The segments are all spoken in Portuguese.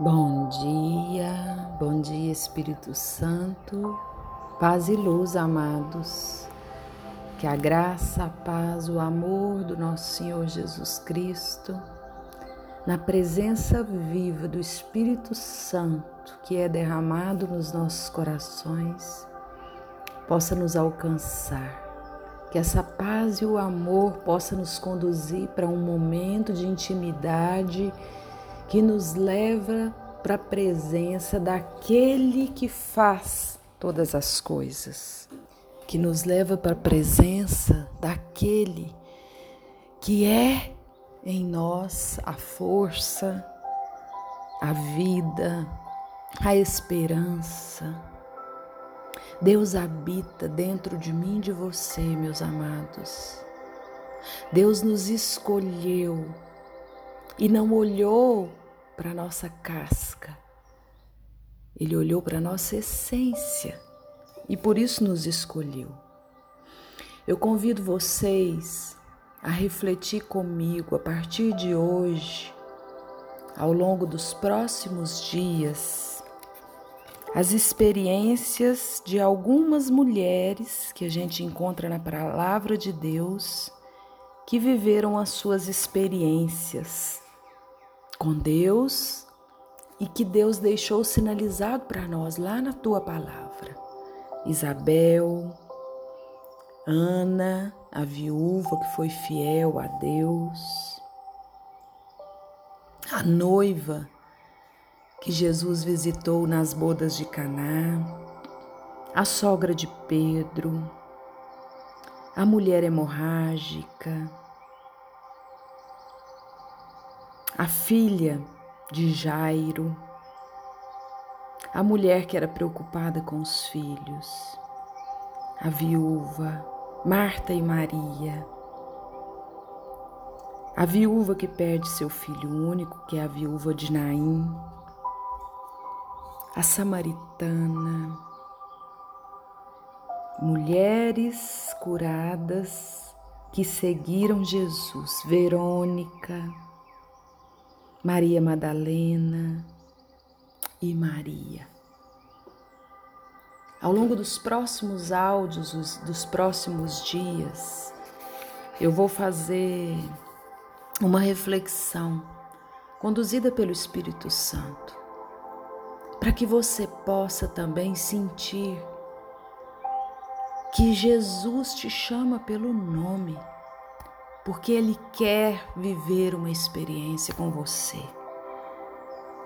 Bom dia, bom dia Espírito Santo, paz e luz, amados. Que a graça, a paz, o amor do nosso Senhor Jesus Cristo, na presença viva do Espírito Santo que é derramado nos nossos corações, possa nos alcançar. Que essa paz e o amor possa nos conduzir para um momento de intimidade que nos leva para a presença daquele que faz todas as coisas, que nos leva para a presença daquele que é em nós a força, a vida, a esperança. Deus habita dentro de mim e de você, meus amados. Deus nos escolheu e não olhou para a nossa casca, ele olhou para a nossa essência e por isso nos escolheu. Eu convido vocês a refletir comigo a partir de hoje, ao longo dos próximos dias, as experiências de algumas mulheres que a gente encontra na palavra de Deus que viveram as suas experiências com Deus e que Deus deixou sinalizado para nós lá na tua palavra. Isabel, Ana, a viúva que foi fiel a Deus, a noiva que Jesus visitou nas bodas de Caná, a sogra de Pedro, a mulher hemorrágica, a filha de Jairo, a mulher que era preocupada com os filhos, a viúva, Marta e Maria, a viúva que perde seu filho único, que é a viúva de Naim, a samaritana, mulheres curadas que seguiram Jesus, Verônica, Maria Madalena e Maria. Ao longo dos próximos áudios, dos próximos dias, eu vou fazer uma reflexão conduzida pelo Espírito Santo, para que você possa também sentir que Jesus te chama pelo nome porque Ele quer viver uma experiência com você.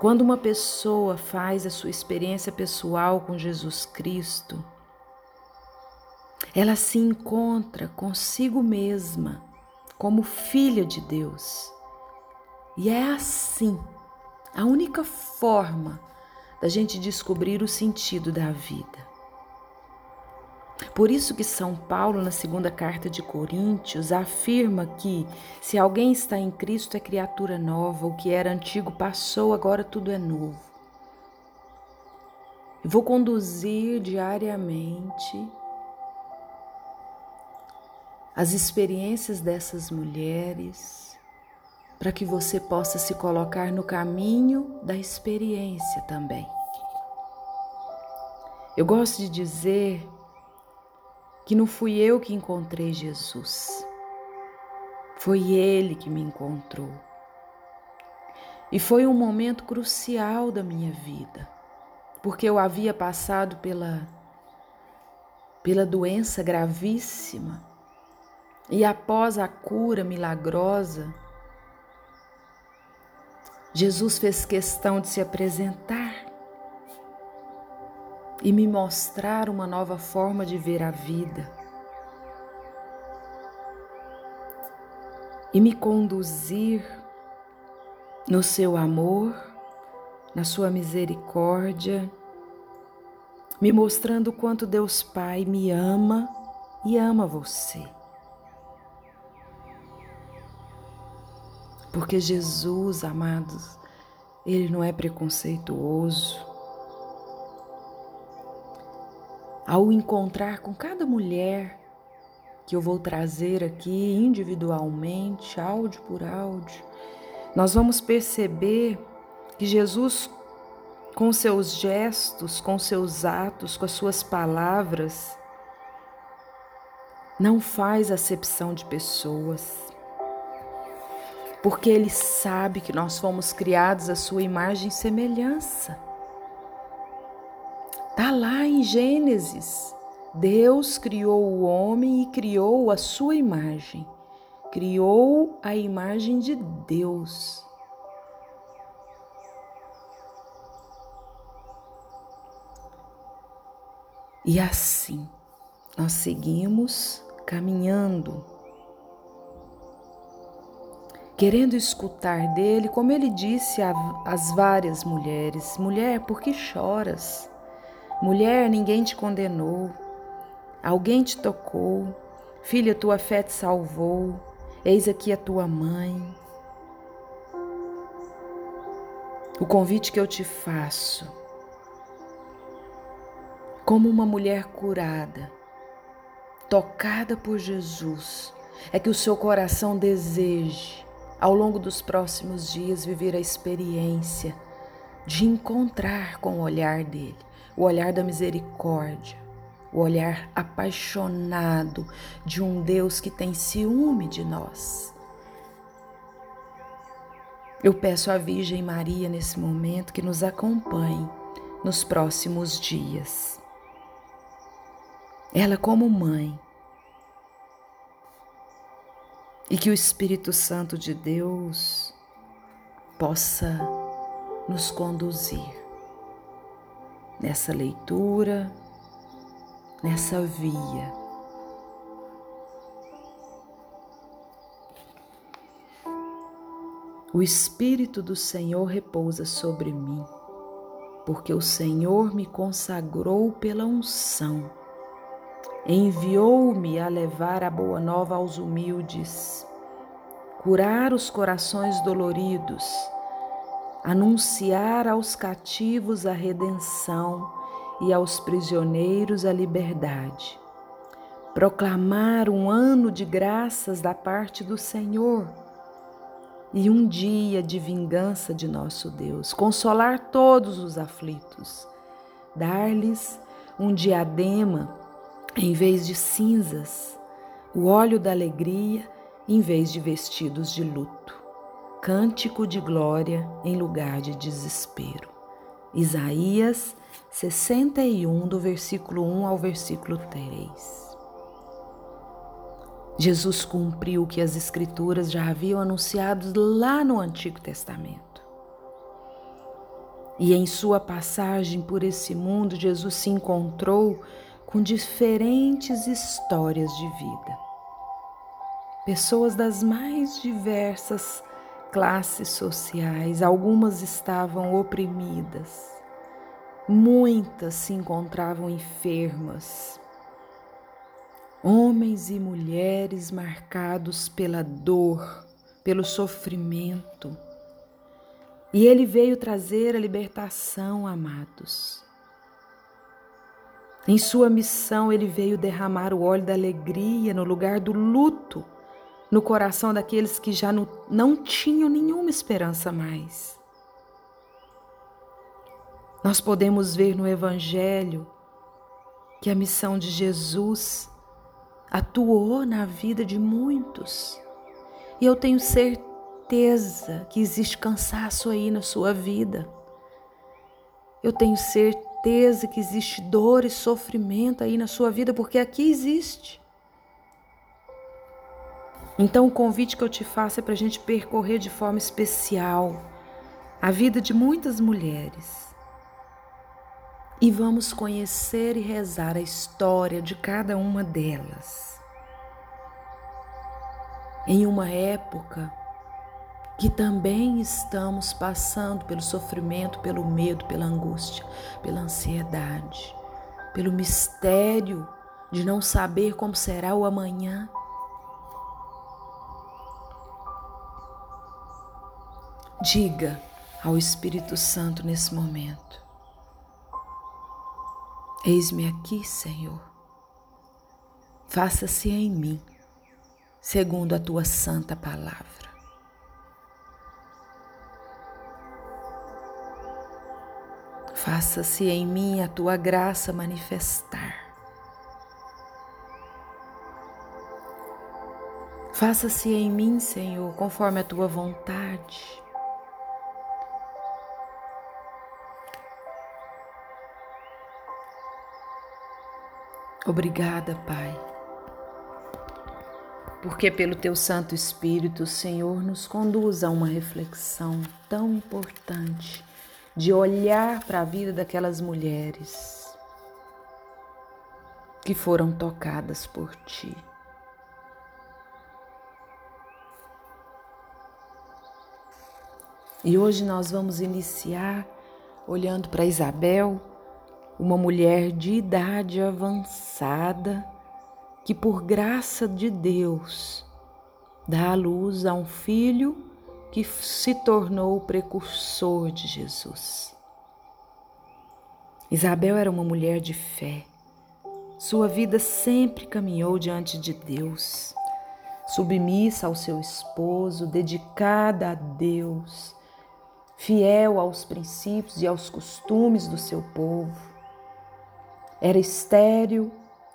Quando uma pessoa faz a sua experiência pessoal com Jesus Cristo, ela se encontra consigo mesma como filha de Deus. E é assim, a única forma da gente descobrir o sentido da vida. Por isso que São Paulo, na segunda carta de Coríntios, afirma que se alguém está em Cristo é criatura nova, o que era antigo passou, agora tudo é novo. Eu vou conduzir diariamente as experiências dessas mulheres para que você possa se colocar no caminho da experiência também. Eu gosto de dizer que não fui eu que encontrei Jesus, foi Ele que me encontrou. E foi um momento crucial da minha vida, porque eu havia passado pela, pela doença gravíssima e após a cura milagrosa, Jesus fez questão de se apresentar e me mostrar uma nova forma de ver a vida. E me conduzir no seu amor, na sua misericórdia, me mostrando quanto Deus Pai me ama e ama você. Porque Jesus, amados, Ele não é preconceituoso, ao encontrar com cada mulher que eu vou trazer aqui individualmente, áudio por áudio, nós vamos perceber que Jesus com seus gestos, com seus atos, com as suas palavras, não faz acepção de pessoas. Porque Ele sabe que nós fomos criados à Sua imagem e semelhança. Está lá em Gênesis. Deus criou o homem e criou a sua imagem. Criou a imagem de Deus. E assim nós seguimos caminhando, querendo escutar dele, como ele disse às várias mulheres: Mulher, por que choras? Mulher, ninguém te condenou, alguém te tocou, filha, tua fé te salvou, eis aqui a tua mãe. O convite que eu te faço. Como uma mulher curada, tocada por Jesus, é que o seu coração deseje, ao longo dos próximos dias, viver a experiência de encontrar com o olhar dele, o olhar da misericórdia, o olhar apaixonado de um Deus que tem ciúme de nós. Eu peço à Virgem Maria nesse momento que nos acompanhe nos próximos dias ela como mãe. E que o Espírito Santo de Deus possa nos conduzir nessa leitura, nessa via. O Espírito do Senhor repousa sobre mim, porque o Senhor me consagrou pela unção Enviou-me a levar a boa nova aos humildes, curar os corações doloridos, anunciar aos cativos a redenção e aos prisioneiros a liberdade, proclamar um ano de graças da parte do Senhor e um dia de vingança de nosso Deus, consolar todos os aflitos, dar-lhes um diadema em vez de cinzas, o óleo da alegria em vez de vestidos de luto, cântico de glória em lugar de desespero. Isaías 61, do versículo 1 ao versículo 3. Jesus cumpriu o que as Escrituras já haviam anunciado lá no Antigo Testamento. E em sua passagem por esse mundo, Jesus se encontrou com diferentes histórias de vida. Pessoas das mais diversas classes sociais, algumas estavam oprimidas, muitas se encontravam enfermas. Homens e mulheres marcados pela dor, pelo sofrimento. E ele veio trazer a libertação, amados. Em sua missão, ele veio derramar o óleo da alegria no lugar do luto, no coração daqueles que já não, não tinham nenhuma esperança mais. Nós podemos ver no Evangelho que a missão de Jesus atuou na vida de muitos. E eu tenho certeza que existe cansaço aí na sua vida. Eu tenho certeza que existe dor e sofrimento aí na sua vida, porque aqui existe. Então, o convite que eu te faço é para a gente percorrer de forma especial a vida de muitas mulheres. E vamos conhecer e rezar a história de cada uma delas. Em uma época que também estamos passando pelo sofrimento, pelo medo, pela angústia, pela ansiedade, pelo mistério de não saber como será o amanhã. Diga ao Espírito Santo nesse momento: Eis-me aqui, Senhor. Faça-se em mim, segundo a tua santa palavra. Faça-se em mim a tua graça manifestar. Faça-se em mim, Senhor, conforme a tua vontade. Obrigada, Pai, porque pelo teu Santo Espírito, Senhor, nos conduz a uma reflexão tão importante de olhar para a vida daquelas mulheres que foram tocadas por ti. E hoje nós vamos iniciar olhando para Isabel, uma mulher de idade avançada que, por graça de Deus, dá à luz a um filho que se tornou o precursor de Jesus. Isabel era uma mulher de fé. Sua vida sempre caminhou diante de Deus, submissa ao seu esposo, dedicada a Deus fiel aos princípios e aos costumes do seu povo. Era estéril,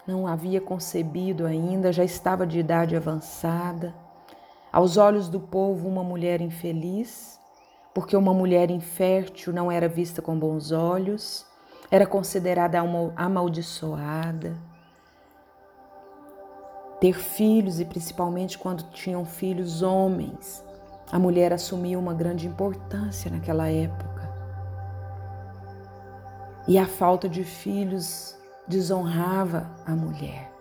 não havia concebido ainda, já estava de idade avançada. Aos olhos do povo, uma mulher infeliz, porque uma mulher infértil não era vista com bons olhos, era considerada amaldiçoada. Ter filhos, e principalmente quando tinham filhos homens, a mulher assumiu uma grande importância naquela época. E a falta de filhos desonrava a mulher.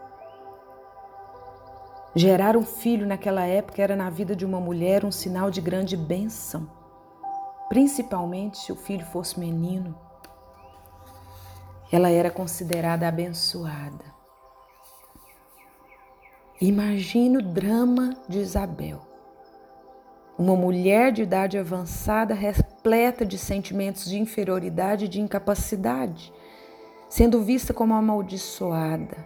Gerar um filho naquela época era na vida de uma mulher um sinal de grande bênção, principalmente se o filho fosse menino. Ela era considerada abençoada. Imagine o drama de Isabel uma mulher de idade avançada repleta de sentimentos de inferioridade e de incapacidade, sendo vista como amaldiçoada.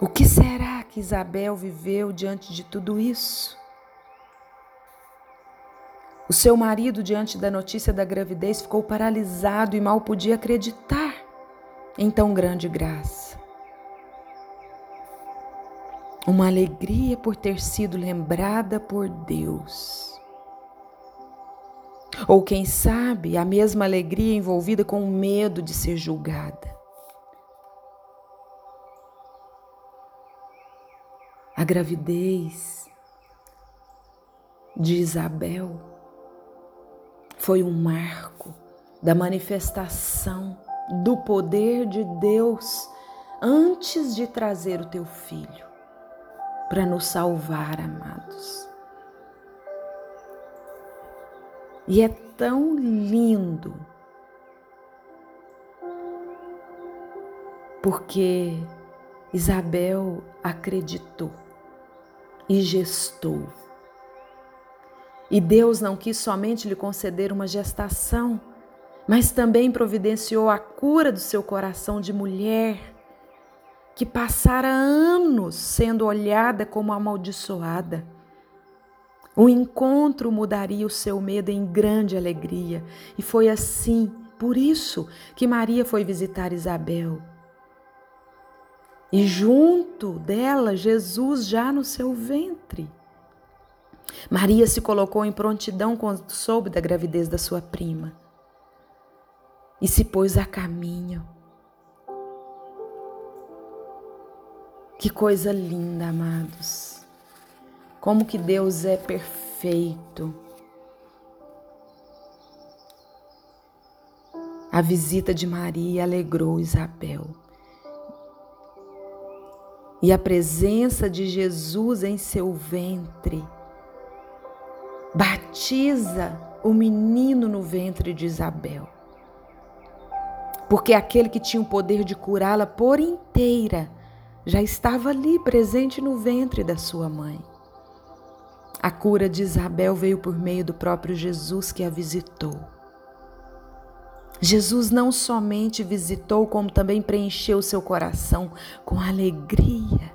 O que será que Isabel viveu diante de tudo isso? O seu marido, diante da notícia da gravidez, ficou paralisado e mal podia acreditar em tão grande graça uma alegria por ter sido lembrada por Deus. Ou quem sabe, a mesma alegria envolvida com o medo de ser julgada. A gravidez de Isabel foi um marco da manifestação do poder de Deus antes de trazer o teu filho para nos salvar, amados. E é tão lindo, porque Isabel acreditou e gestou. E Deus não quis somente lhe conceder uma gestação, mas também providenciou a cura do seu coração de mulher que passara anos sendo olhada como amaldiçoada. O encontro mudaria o seu medo em grande alegria, e foi assim, por isso, que Maria foi visitar Isabel. E junto dela, Jesus já no seu ventre. Maria se colocou em prontidão quando soube da gravidez da sua prima e se pôs a caminho Que coisa linda, amados. Como que Deus é perfeito. A visita de Maria alegrou Isabel. E a presença de Jesus em seu ventre batiza o menino no ventre de Isabel. Porque aquele que tinha o poder de curá-la por inteira já estava ali presente no ventre da sua mãe. A cura de Isabel veio por meio do próprio Jesus que a visitou. Jesus não somente visitou, como também preencheu seu coração com alegria.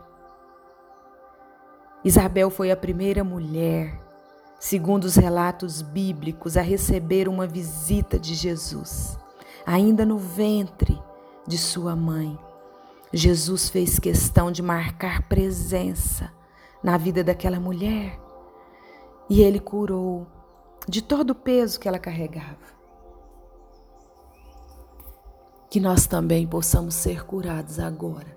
Isabel foi a primeira mulher segundo os relatos bíblicos, a receber uma visita de Jesus, ainda no ventre de sua mãe. Jesus fez questão de marcar presença na vida daquela mulher e ele curou de todo o peso que ela carregava. Que nós também possamos ser curados agora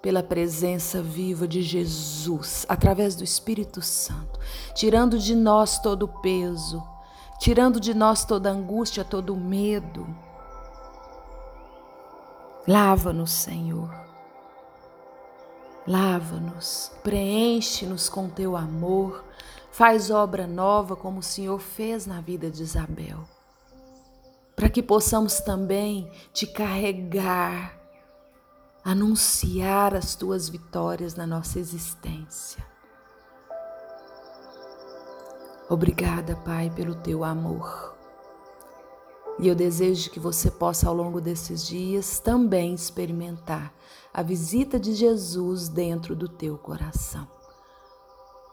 pela presença viva de Jesus, através do Espírito Santo, tirando de nós todo o peso, tirando de nós toda angústia, todo o medo. Lava-nos, Senhor. Lava-nos, preenche-nos com teu amor, faz obra nova como o Senhor fez na vida de Isabel, para que possamos também te carregar anunciar as tuas vitórias na nossa existência. Obrigada, Pai, pelo teu amor. E eu desejo que você possa, ao longo desses dias, também experimentar a visita de Jesus dentro do teu coração.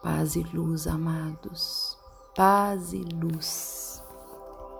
Paz e luz, amados. Paz e luz.